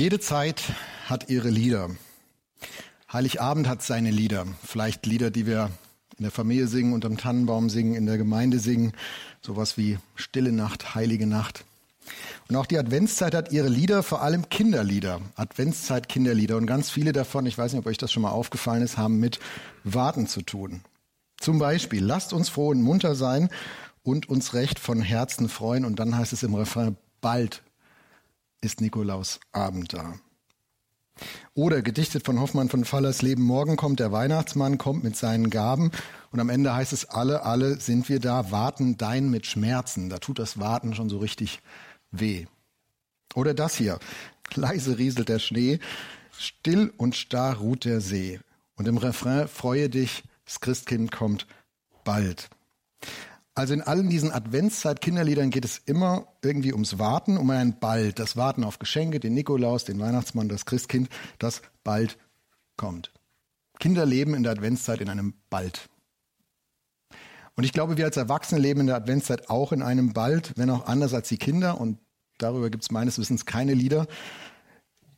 Jede Zeit hat ihre Lieder. Heiligabend hat seine Lieder. Vielleicht Lieder, die wir in der Familie singen, unterm Tannenbaum singen, in der Gemeinde singen. Sowas wie Stille Nacht, Heilige Nacht. Und auch die Adventszeit hat ihre Lieder, vor allem Kinderlieder. Adventszeit Kinderlieder. Und ganz viele davon, ich weiß nicht, ob euch das schon mal aufgefallen ist, haben mit Warten zu tun. Zum Beispiel, lasst uns froh und munter sein und uns recht von Herzen freuen. Und dann heißt es im Refrain, bald ist Nikolaus Abend da. Oder gedichtet von Hoffmann von Fallers Leben, morgen kommt der Weihnachtsmann, kommt mit seinen Gaben und am Ende heißt es, alle, alle sind wir da, warten dein mit Schmerzen. Da tut das Warten schon so richtig weh. Oder das hier, leise rieselt der Schnee, still und starr ruht der See. Und im Refrain, freue dich, das Christkind kommt bald. Also in allen diesen Adventszeit-Kinderliedern geht es immer irgendwie ums Warten, um ein Bald. Das Warten auf Geschenke, den Nikolaus, den Weihnachtsmann, das Christkind, das bald kommt. Kinder leben in der Adventszeit in einem Bald. Und ich glaube, wir als Erwachsene leben in der Adventszeit auch in einem Bald, wenn auch anders als die Kinder. Und darüber gibt es meines Wissens keine Lieder.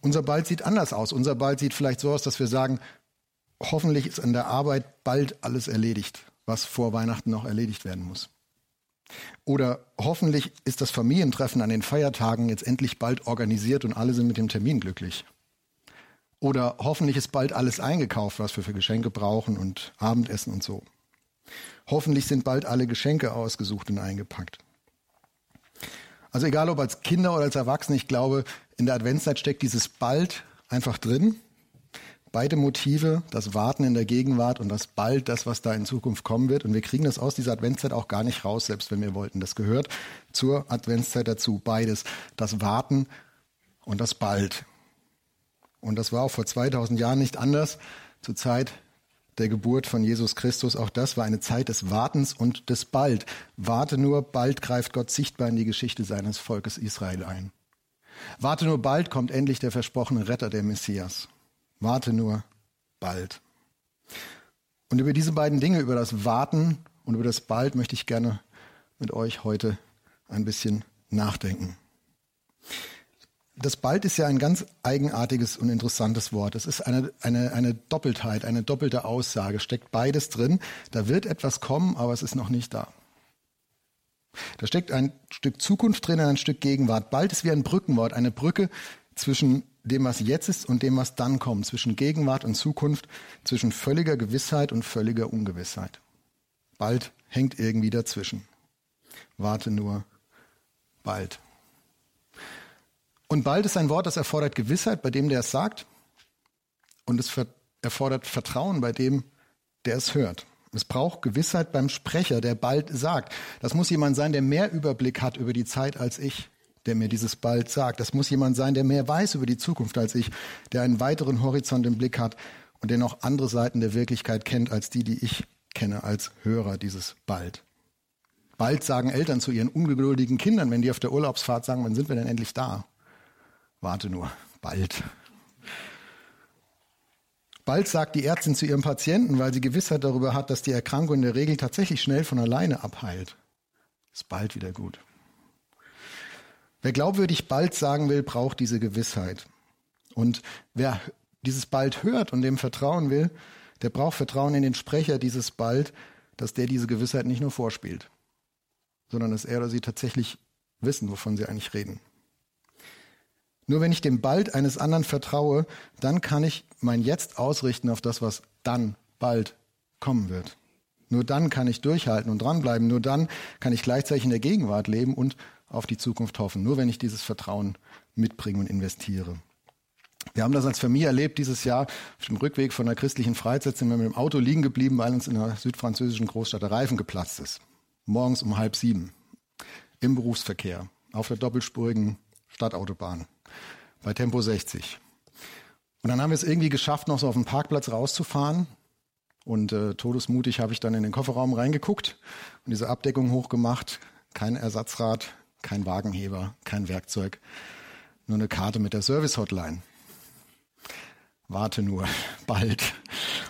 Unser Bald sieht anders aus. Unser Bald sieht vielleicht so aus, dass wir sagen, hoffentlich ist an der Arbeit bald alles erledigt, was vor Weihnachten noch erledigt werden muss. Oder hoffentlich ist das Familientreffen an den Feiertagen jetzt endlich bald organisiert und alle sind mit dem Termin glücklich. Oder hoffentlich ist bald alles eingekauft, was wir für Geschenke brauchen und Abendessen und so. Hoffentlich sind bald alle Geschenke ausgesucht und eingepackt. Also egal ob als Kinder oder als Erwachsene, ich glaube, in der Adventszeit steckt dieses bald einfach drin Beide Motive, das Warten in der Gegenwart und das bald, das, was da in Zukunft kommen wird. Und wir kriegen das aus dieser Adventszeit auch gar nicht raus, selbst wenn wir wollten. Das gehört zur Adventszeit dazu. Beides. Das Warten und das bald. Und das war auch vor 2000 Jahren nicht anders. Zur Zeit der Geburt von Jesus Christus. Auch das war eine Zeit des Wartens und des Bald. Warte nur, bald greift Gott sichtbar in die Geschichte seines Volkes Israel ein. Warte nur, bald kommt endlich der versprochene Retter, der Messias. Warte nur bald. Und über diese beiden Dinge, über das Warten und über das Bald, möchte ich gerne mit euch heute ein bisschen nachdenken. Das Bald ist ja ein ganz eigenartiges und interessantes Wort. Es ist eine, eine, eine Doppeltheit, eine doppelte Aussage, steckt beides drin. Da wird etwas kommen, aber es ist noch nicht da. Da steckt ein Stück Zukunft drin, ein Stück Gegenwart. Bald ist wie ein Brückenwort, eine Brücke zwischen dem, was jetzt ist und dem, was dann kommt, zwischen Gegenwart und Zukunft, zwischen völliger Gewissheit und völliger Ungewissheit. Bald hängt irgendwie dazwischen. Warte nur bald. Und bald ist ein Wort, das erfordert Gewissheit bei dem, der es sagt, und es erfordert Vertrauen bei dem, der es hört. Es braucht Gewissheit beim Sprecher, der bald sagt. Das muss jemand sein, der mehr Überblick hat über die Zeit als ich der mir dieses bald sagt. Das muss jemand sein, der mehr weiß über die Zukunft als ich, der einen weiteren Horizont im Blick hat und der noch andere Seiten der Wirklichkeit kennt als die, die ich kenne als Hörer dieses bald. Bald sagen Eltern zu ihren ungeduldigen Kindern, wenn die auf der Urlaubsfahrt sagen, wann sind wir denn endlich da? Warte nur, bald. Bald sagt die Ärztin zu ihrem Patienten, weil sie Gewissheit darüber hat, dass die Erkrankung in der Regel tatsächlich schnell von alleine abheilt. Ist bald wieder gut. Wer glaubwürdig bald sagen will, braucht diese Gewissheit. Und wer dieses bald hört und dem vertrauen will, der braucht Vertrauen in den Sprecher dieses bald, dass der diese Gewissheit nicht nur vorspielt, sondern dass er oder sie tatsächlich wissen, wovon sie eigentlich reden. Nur wenn ich dem bald eines anderen vertraue, dann kann ich mein Jetzt ausrichten auf das, was dann bald kommen wird. Nur dann kann ich durchhalten und dranbleiben. Nur dann kann ich gleichzeitig in der Gegenwart leben und auf die Zukunft hoffen. Nur wenn ich dieses Vertrauen mitbringe und investiere. Wir haben das als Familie erlebt dieses Jahr. Auf dem Rückweg von der christlichen Freizeit sind wir mit dem Auto liegen geblieben, weil uns in der südfranzösischen Großstadt der Reifen geplatzt ist. Morgens um halb sieben. Im Berufsverkehr. Auf der doppelspurigen Stadtautobahn. Bei Tempo 60. Und dann haben wir es irgendwie geschafft, noch so auf dem Parkplatz rauszufahren. Und äh, todesmutig habe ich dann in den Kofferraum reingeguckt und diese Abdeckung hochgemacht. Kein Ersatzrad, kein Wagenheber, kein Werkzeug, nur eine Karte mit der Service-Hotline. Warte nur, bald.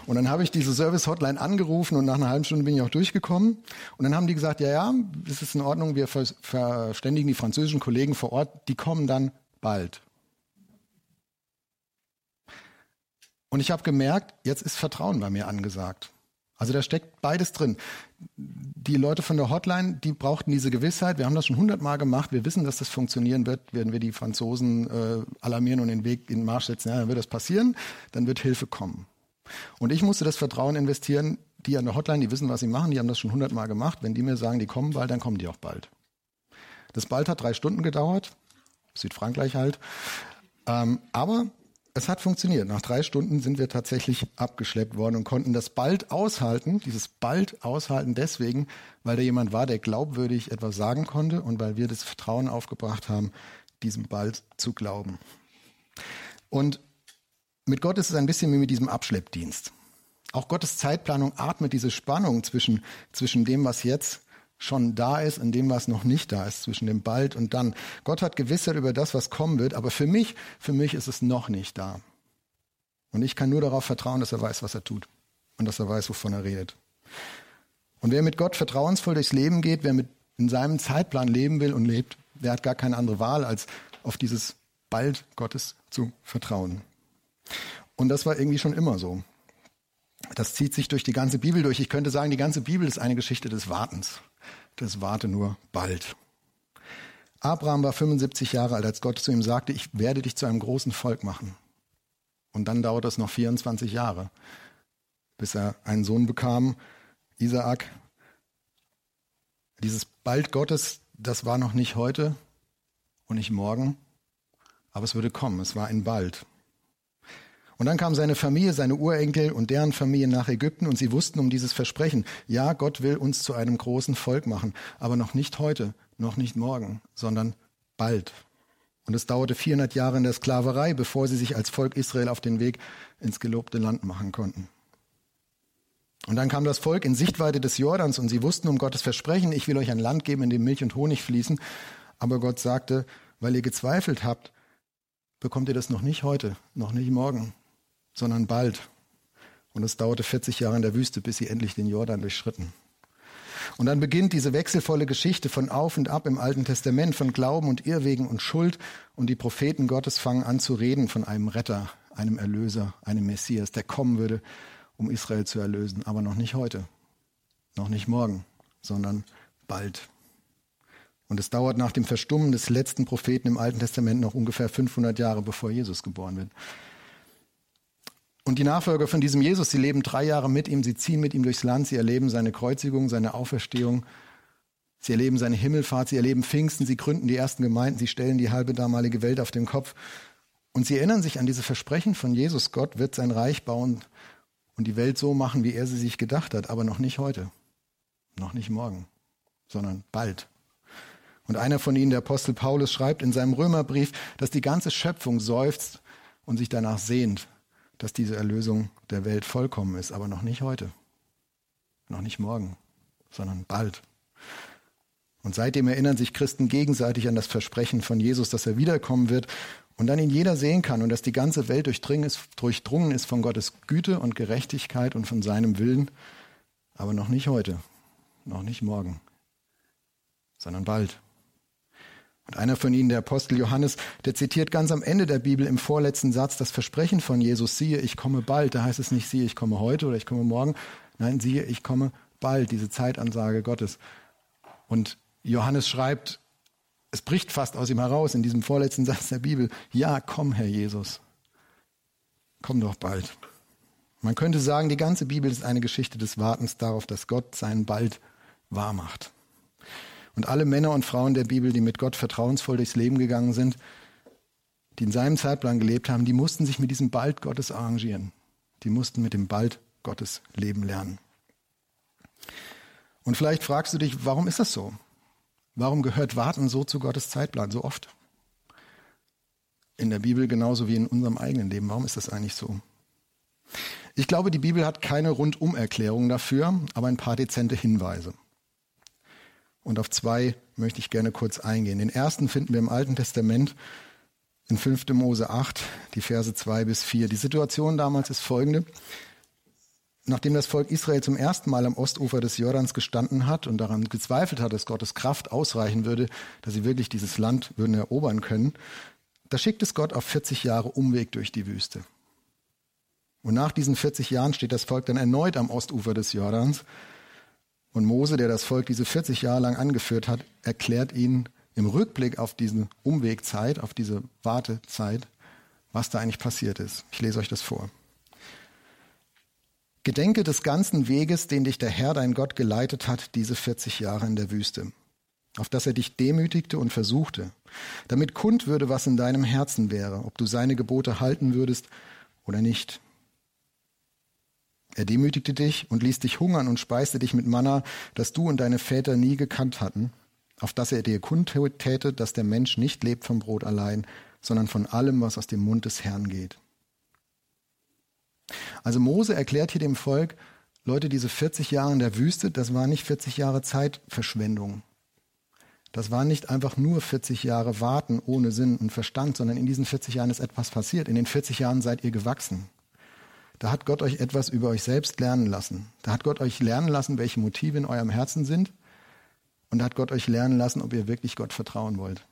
Und dann habe ich diese Service-Hotline angerufen und nach einer halben Stunde bin ich auch durchgekommen. Und dann haben die gesagt, ja, ja, es ist in Ordnung, wir verständigen die französischen Kollegen vor Ort, die kommen dann bald. Und ich habe gemerkt, jetzt ist Vertrauen bei mir angesagt. Also da steckt beides drin. Die Leute von der Hotline, die brauchten diese Gewissheit. Wir haben das schon hundertmal gemacht. Wir wissen, dass das funktionieren wird. Werden wir die Franzosen äh, alarmieren und den Weg in den Marsch setzen, ja, dann wird das passieren. Dann wird Hilfe kommen. Und ich musste das Vertrauen investieren. Die an der Hotline, die wissen, was sie machen. Die haben das schon hundertmal gemacht. Wenn die mir sagen, die kommen bald, dann kommen die auch bald. Das bald hat drei Stunden gedauert. Südfrankreich halt. Ähm, aber es hat funktioniert. Nach drei Stunden sind wir tatsächlich abgeschleppt worden und konnten das bald aushalten, dieses bald aushalten deswegen, weil da jemand war, der glaubwürdig etwas sagen konnte und weil wir das Vertrauen aufgebracht haben, diesem bald zu glauben. Und mit Gott ist es ein bisschen wie mit diesem Abschleppdienst. Auch Gottes Zeitplanung atmet diese Spannung zwischen, zwischen dem, was jetzt schon da ist und dem, was noch nicht da ist, zwischen dem bald und dann. Gott hat Gewissheit über das, was kommen wird, aber für mich, für mich ist es noch nicht da. Und ich kann nur darauf vertrauen, dass er weiß, was er tut und dass er weiß, wovon er redet. Und wer mit Gott vertrauensvoll durchs Leben geht, wer mit in seinem Zeitplan leben will und lebt, der hat gar keine andere Wahl, als auf dieses bald Gottes zu vertrauen. Und das war irgendwie schon immer so. Das zieht sich durch die ganze Bibel durch. Ich könnte sagen, die ganze Bibel ist eine Geschichte des Wartens das warte nur bald. Abraham war 75 Jahre alt, als Gott zu ihm sagte, ich werde dich zu einem großen Volk machen. Und dann dauert es noch 24 Jahre, bis er einen Sohn bekam, Isaak. Dieses Bald Gottes, das war noch nicht heute und nicht morgen, aber es würde kommen, es war ein Bald. Und dann kam seine Familie, seine Urenkel und deren Familie nach Ägypten und sie wussten um dieses Versprechen. Ja, Gott will uns zu einem großen Volk machen, aber noch nicht heute, noch nicht morgen, sondern bald. Und es dauerte 400 Jahre in der Sklaverei, bevor sie sich als Volk Israel auf den Weg ins gelobte Land machen konnten. Und dann kam das Volk in Sichtweite des Jordans und sie wussten um Gottes Versprechen, ich will euch ein Land geben, in dem Milch und Honig fließen. Aber Gott sagte, weil ihr gezweifelt habt, bekommt ihr das noch nicht heute, noch nicht morgen, sondern bald. Und es dauerte 40 Jahre in der Wüste, bis sie endlich den Jordan durchschritten. Und dann beginnt diese wechselvolle Geschichte von Auf und Ab im Alten Testament, von Glauben und Irrwegen und Schuld. Und die Propheten Gottes fangen an zu reden von einem Retter, einem Erlöser, einem Messias, der kommen würde, um Israel zu erlösen. Aber noch nicht heute, noch nicht morgen, sondern bald. Und es dauert nach dem Verstummen des letzten Propheten im Alten Testament noch ungefähr 500 Jahre, bevor Jesus geboren wird. Und die Nachfolger von diesem Jesus, sie leben drei Jahre mit ihm, sie ziehen mit ihm durchs Land, sie erleben seine Kreuzigung, seine Auferstehung, sie erleben seine Himmelfahrt, sie erleben Pfingsten, sie gründen die ersten Gemeinden, sie stellen die halbe damalige Welt auf den Kopf. Und sie erinnern sich an diese Versprechen von Jesus, Gott wird sein Reich bauen und die Welt so machen, wie er sie sich gedacht hat, aber noch nicht heute, noch nicht morgen, sondern bald. Und einer von ihnen, der Apostel Paulus, schreibt in seinem Römerbrief, dass die ganze Schöpfung seufzt und sich danach sehnt, dass diese Erlösung der Welt vollkommen ist, aber noch nicht heute, noch nicht morgen, sondern bald. Und seitdem erinnern sich Christen gegenseitig an das Versprechen von Jesus, dass er wiederkommen wird und dann ihn jeder sehen kann und dass die ganze Welt durchdrungen ist, von Gottes Güte und Gerechtigkeit und von seinem Willen, aber noch nicht heute, noch nicht morgen, sondern bald. Und einer von ihnen, der Apostel Johannes, der zitiert ganz am Ende der Bibel im vorletzten Satz das Versprechen von Jesus, siehe, ich komme bald. Da heißt es nicht, siehe, ich komme heute oder ich komme morgen. Nein, siehe, ich komme bald, diese Zeitansage Gottes. Und Johannes schreibt, es bricht fast aus ihm heraus in diesem vorletzten Satz der Bibel, ja, komm, Herr Jesus, komm doch bald. Man könnte sagen, die ganze Bibel ist eine Geschichte des Wartens darauf, dass Gott seinen Bald wahr macht. Und alle Männer und Frauen der Bibel, die mit Gott vertrauensvoll durchs Leben gegangen sind, die in seinem Zeitplan gelebt haben, die mussten sich mit diesem Bald Gottes arrangieren. Die mussten mit dem Bald Gottes leben lernen. Und vielleicht fragst du dich, warum ist das so? Warum gehört Warten so zu Gottes Zeitplan so oft? In der Bibel genauso wie in unserem eigenen Leben. Warum ist das eigentlich so? Ich glaube, die Bibel hat keine Rundumerklärung dafür, aber ein paar dezente Hinweise. Und auf zwei möchte ich gerne kurz eingehen. Den ersten finden wir im Alten Testament in 5. Mose 8, die Verse 2 bis 4. Die Situation damals ist folgende. Nachdem das Volk Israel zum ersten Mal am Ostufer des Jordans gestanden hat und daran gezweifelt hat, dass Gottes Kraft ausreichen würde, dass sie wirklich dieses Land würden erobern können, da schickt es Gott auf 40 Jahre Umweg durch die Wüste. Und nach diesen 40 Jahren steht das Volk dann erneut am Ostufer des Jordans. Und Mose, der das Volk diese 40 Jahre lang angeführt hat, erklärt ihnen im Rückblick auf diese Umwegzeit, auf diese Wartezeit, was da eigentlich passiert ist. Ich lese euch das vor. Gedenke des ganzen Weges, den dich der Herr, dein Gott, geleitet hat, diese 40 Jahre in der Wüste, auf dass er dich demütigte und versuchte, damit kund würde, was in deinem Herzen wäre, ob du seine Gebote halten würdest oder nicht. Er demütigte dich und ließ dich hungern und speiste dich mit Manna, das du und deine Väter nie gekannt hatten, auf dass er dir kundtäte, dass der Mensch nicht lebt vom Brot allein, sondern von allem, was aus dem Mund des Herrn geht. Also Mose erklärt hier dem Volk, Leute, diese 40 Jahre in der Wüste, das war nicht 40 Jahre Zeitverschwendung. Das war nicht einfach nur 40 Jahre Warten ohne Sinn und Verstand, sondern in diesen 40 Jahren ist etwas passiert. In den 40 Jahren seid ihr gewachsen. Da hat Gott euch etwas über euch selbst lernen lassen. Da hat Gott euch lernen lassen, welche Motive in eurem Herzen sind. Und da hat Gott euch lernen lassen, ob ihr wirklich Gott vertrauen wollt.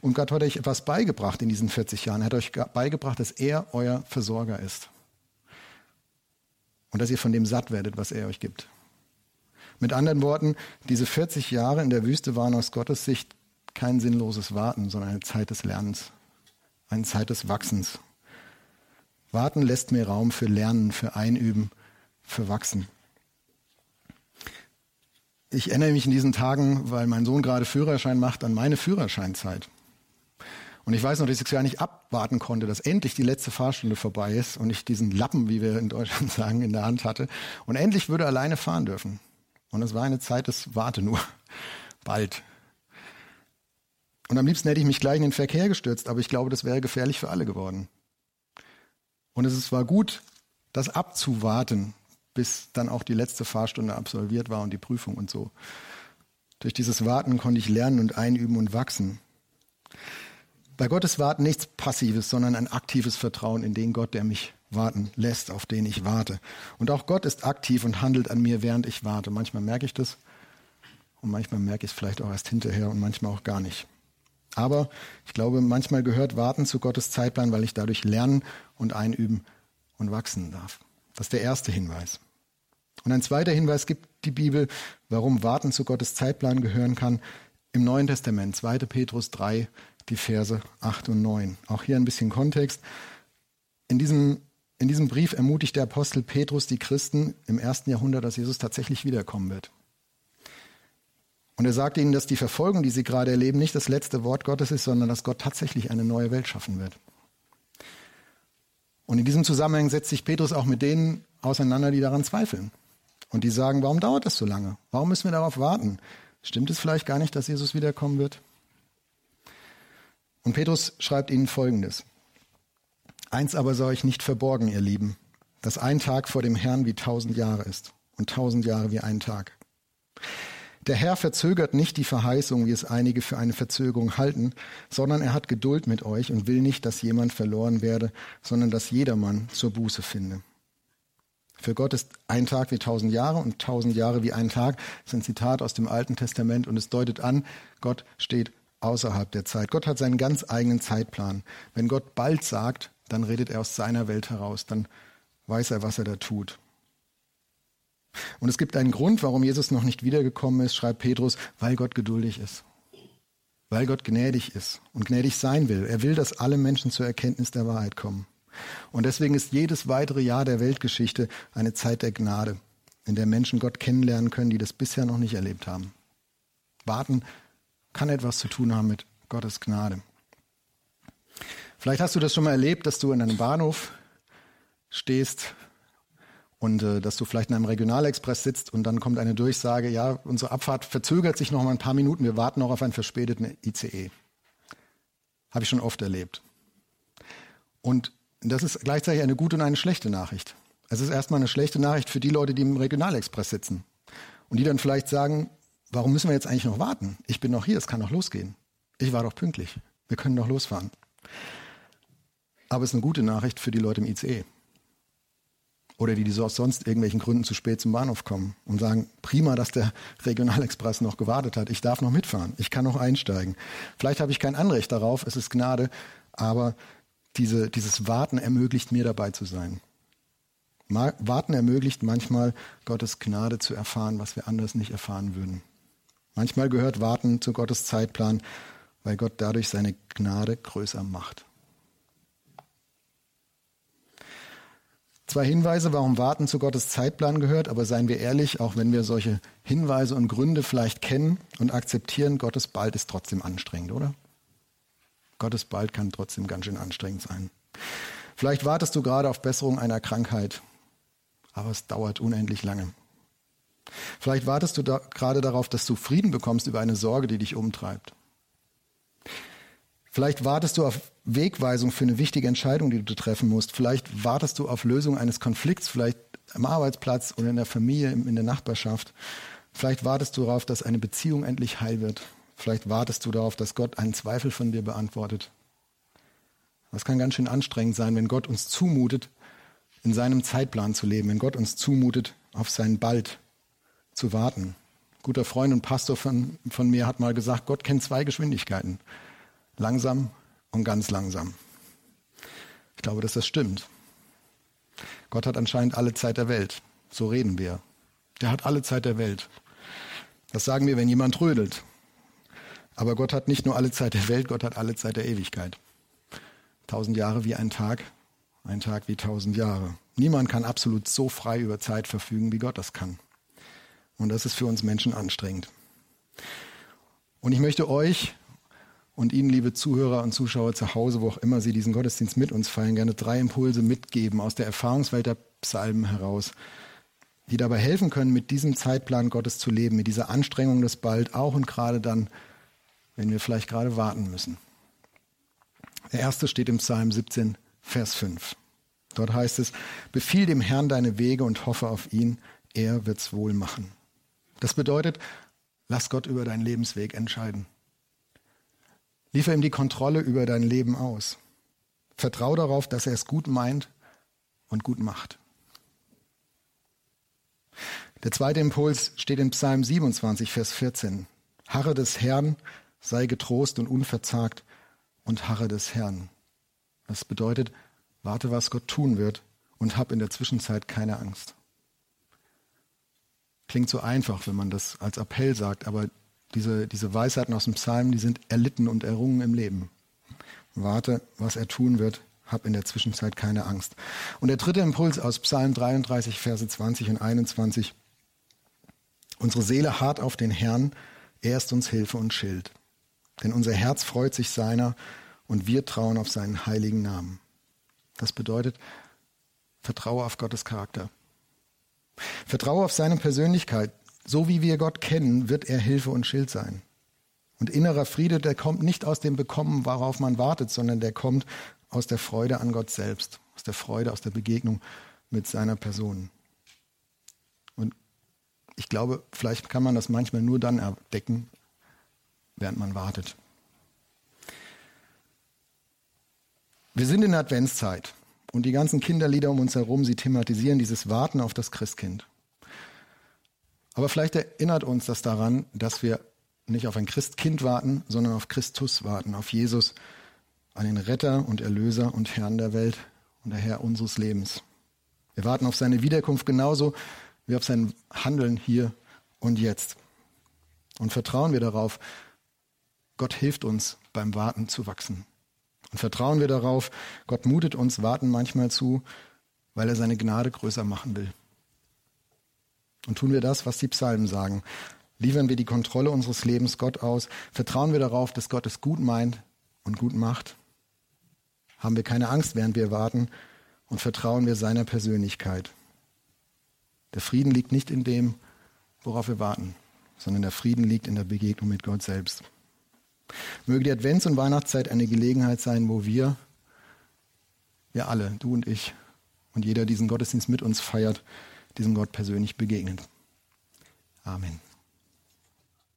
Und Gott hat euch etwas beigebracht in diesen 40 Jahren. Er hat euch beigebracht, dass er euer Versorger ist. Und dass ihr von dem satt werdet, was er euch gibt. Mit anderen Worten, diese 40 Jahre in der Wüste waren aus Gottes Sicht kein sinnloses Warten, sondern eine Zeit des Lernens, eine Zeit des Wachsens. Warten lässt mir Raum für Lernen, für Einüben, für Wachsen. Ich erinnere mich in diesen Tagen, weil mein Sohn gerade Führerschein macht, an meine Führerscheinzeit. Und ich weiß noch, dass ich es gar nicht abwarten konnte, dass endlich die letzte Fahrstunde vorbei ist und ich diesen Lappen, wie wir in Deutschland sagen, in der Hand hatte und endlich würde alleine fahren dürfen. Und es war eine Zeit des Warte nur. Bald. Und am liebsten hätte ich mich gleich in den Verkehr gestürzt, aber ich glaube, das wäre gefährlich für alle geworden. Und es war gut, das abzuwarten, bis dann auch die letzte Fahrstunde absolviert war und die Prüfung und so. Durch dieses Warten konnte ich lernen und einüben und wachsen. Bei Gottes Warten nichts Passives, sondern ein aktives Vertrauen in den Gott, der mich warten lässt, auf den ich warte. Und auch Gott ist aktiv und handelt an mir, während ich warte. Manchmal merke ich das und manchmal merke ich es vielleicht auch erst hinterher und manchmal auch gar nicht. Aber ich glaube, manchmal gehört Warten zu Gottes Zeitplan, weil ich dadurch lernen und einüben und wachsen darf. Das ist der erste Hinweis. Und ein zweiter Hinweis gibt die Bibel, warum Warten zu Gottes Zeitplan gehören kann, im Neuen Testament, 2. Petrus 3, die Verse 8 und 9. Auch hier ein bisschen Kontext. In diesem, in diesem Brief ermutigt der Apostel Petrus die Christen im ersten Jahrhundert, dass Jesus tatsächlich wiederkommen wird. Und er sagt ihnen, dass die Verfolgung, die sie gerade erleben, nicht das letzte Wort Gottes ist, sondern dass Gott tatsächlich eine neue Welt schaffen wird. Und in diesem Zusammenhang setzt sich Petrus auch mit denen auseinander, die daran zweifeln. Und die sagen, warum dauert das so lange? Warum müssen wir darauf warten? Stimmt es vielleicht gar nicht, dass Jesus wiederkommen wird? Und Petrus schreibt ihnen Folgendes. Eins aber sei euch nicht verborgen, ihr Lieben, dass ein Tag vor dem Herrn wie tausend Jahre ist und tausend Jahre wie ein Tag. Der Herr verzögert nicht die Verheißung, wie es einige für eine Verzögerung halten, sondern er hat Geduld mit euch und will nicht, dass jemand verloren werde, sondern dass jedermann zur Buße finde. Für Gott ist ein Tag wie tausend Jahre und tausend Jahre wie ein Tag. Das ist ein Zitat aus dem Alten Testament und es deutet an, Gott steht außerhalb der Zeit. Gott hat seinen ganz eigenen Zeitplan. Wenn Gott bald sagt, dann redet er aus seiner Welt heraus, dann weiß er, was er da tut. Und es gibt einen Grund, warum Jesus noch nicht wiedergekommen ist, schreibt Petrus, weil Gott geduldig ist. Weil Gott gnädig ist und gnädig sein will. Er will, dass alle Menschen zur Erkenntnis der Wahrheit kommen. Und deswegen ist jedes weitere Jahr der Weltgeschichte eine Zeit der Gnade, in der Menschen Gott kennenlernen können, die das bisher noch nicht erlebt haben. Warten kann etwas zu tun haben mit Gottes Gnade. Vielleicht hast du das schon mal erlebt, dass du in einem Bahnhof stehst und äh, dass du vielleicht in einem Regionalexpress sitzt und dann kommt eine Durchsage, ja, unsere Abfahrt verzögert sich noch mal ein paar Minuten, wir warten noch auf einen verspäteten ICE. Habe ich schon oft erlebt. Und das ist gleichzeitig eine gute und eine schlechte Nachricht. Es ist erstmal eine schlechte Nachricht für die Leute, die im Regionalexpress sitzen und die dann vielleicht sagen, warum müssen wir jetzt eigentlich noch warten? Ich bin noch hier, es kann noch losgehen. Ich war doch pünktlich. Wir können doch losfahren. Aber es ist eine gute Nachricht für die Leute im ICE. Oder die, die so aus sonst irgendwelchen Gründen zu spät zum Bahnhof kommen und sagen, prima, dass der Regionalexpress noch gewartet hat. Ich darf noch mitfahren. Ich kann noch einsteigen. Vielleicht habe ich kein Anrecht darauf. Es ist Gnade. Aber diese, dieses Warten ermöglicht mir dabei zu sein. Warten ermöglicht manchmal Gottes Gnade zu erfahren, was wir anders nicht erfahren würden. Manchmal gehört Warten zu Gottes Zeitplan, weil Gott dadurch seine Gnade größer macht. Zwei Hinweise, warum Warten zu Gottes Zeitplan gehört, aber seien wir ehrlich, auch wenn wir solche Hinweise und Gründe vielleicht kennen und akzeptieren, Gottes Bald ist trotzdem anstrengend, oder? Gottes Bald kann trotzdem ganz schön anstrengend sein. Vielleicht wartest du gerade auf Besserung einer Krankheit, aber es dauert unendlich lange. Vielleicht wartest du da gerade darauf, dass du Frieden bekommst über eine Sorge, die dich umtreibt. Vielleicht wartest du auf Wegweisung für eine wichtige Entscheidung, die du treffen musst. Vielleicht wartest du auf Lösung eines Konflikts, vielleicht am Arbeitsplatz oder in der Familie, in der Nachbarschaft. Vielleicht wartest du darauf, dass eine Beziehung endlich heil wird. Vielleicht wartest du darauf, dass Gott einen Zweifel von dir beantwortet. Das kann ganz schön anstrengend sein, wenn Gott uns zumutet, in seinem Zeitplan zu leben, wenn Gott uns zumutet, auf sein Bald zu warten. Ein guter Freund und Pastor von, von mir hat mal gesagt, Gott kennt zwei Geschwindigkeiten. Langsam und ganz langsam. Ich glaube, dass das stimmt. Gott hat anscheinend alle Zeit der Welt. So reden wir. Der hat alle Zeit der Welt. Das sagen wir, wenn jemand rödelt. Aber Gott hat nicht nur alle Zeit der Welt, Gott hat alle Zeit der Ewigkeit. Tausend Jahre wie ein Tag, ein Tag wie tausend Jahre. Niemand kann absolut so frei über Zeit verfügen, wie Gott das kann. Und das ist für uns Menschen anstrengend. Und ich möchte euch und Ihnen, liebe Zuhörer und Zuschauer zu Hause, wo auch immer Sie diesen Gottesdienst mit uns feiern, gerne drei Impulse mitgeben aus der Erfahrungswelt der Psalmen heraus, die dabei helfen können, mit diesem Zeitplan Gottes zu leben, mit dieser Anstrengung des Bald, auch und gerade dann, wenn wir vielleicht gerade warten müssen. Der erste steht im Psalm 17, Vers 5. Dort heißt es, befiehl dem Herrn deine Wege und hoffe auf ihn, er wird's wohl machen. Das bedeutet, lass Gott über deinen Lebensweg entscheiden. Liefer ihm die Kontrolle über dein Leben aus. Vertrau darauf, dass er es gut meint und gut macht. Der zweite Impuls steht in Psalm 27, Vers 14. Harre des Herrn, sei getrost und unverzagt und harre des Herrn. Das bedeutet, warte, was Gott tun wird und hab in der Zwischenzeit keine Angst. Klingt so einfach, wenn man das als Appell sagt, aber diese, diese Weisheiten aus dem Psalm, die sind erlitten und errungen im Leben. Warte, was er tun wird, hab in der Zwischenzeit keine Angst. Und der dritte Impuls aus Psalm 33, Verse 20 und 21. Unsere Seele hart auf den Herrn, er ist uns Hilfe und Schild. Denn unser Herz freut sich seiner und wir trauen auf seinen heiligen Namen. Das bedeutet, vertraue auf Gottes Charakter. Vertraue auf seine Persönlichkeit. So wie wir Gott kennen, wird er Hilfe und Schild sein. Und innerer Friede, der kommt nicht aus dem Bekommen, worauf man wartet, sondern der kommt aus der Freude an Gott selbst, aus der Freude, aus der Begegnung mit seiner Person. Und ich glaube, vielleicht kann man das manchmal nur dann erdecken, während man wartet. Wir sind in der Adventszeit und die ganzen Kinderlieder um uns herum, sie thematisieren dieses Warten auf das Christkind. Aber vielleicht erinnert uns das daran, dass wir nicht auf ein Christkind warten, sondern auf Christus warten, auf Jesus, an den Retter und Erlöser und Herrn der Welt und der Herr unseres Lebens. Wir warten auf seine Wiederkunft genauso wie auf sein Handeln hier und jetzt. Und vertrauen wir darauf, Gott hilft uns beim Warten zu wachsen. Und vertrauen wir darauf, Gott mutet uns Warten manchmal zu, weil er seine Gnade größer machen will. Und tun wir das, was die Psalmen sagen. Liefern wir die Kontrolle unseres Lebens Gott aus. Vertrauen wir darauf, dass Gott es gut meint und gut macht. Haben wir keine Angst, während wir warten und vertrauen wir seiner Persönlichkeit. Der Frieden liegt nicht in dem, worauf wir warten, sondern der Frieden liegt in der Begegnung mit Gott selbst. Möge die Advents- und Weihnachtszeit eine Gelegenheit sein, wo wir, wir alle, du und ich und jeder diesen Gottesdienst mit uns feiert, diesem Gott persönlich begegnen. Amen.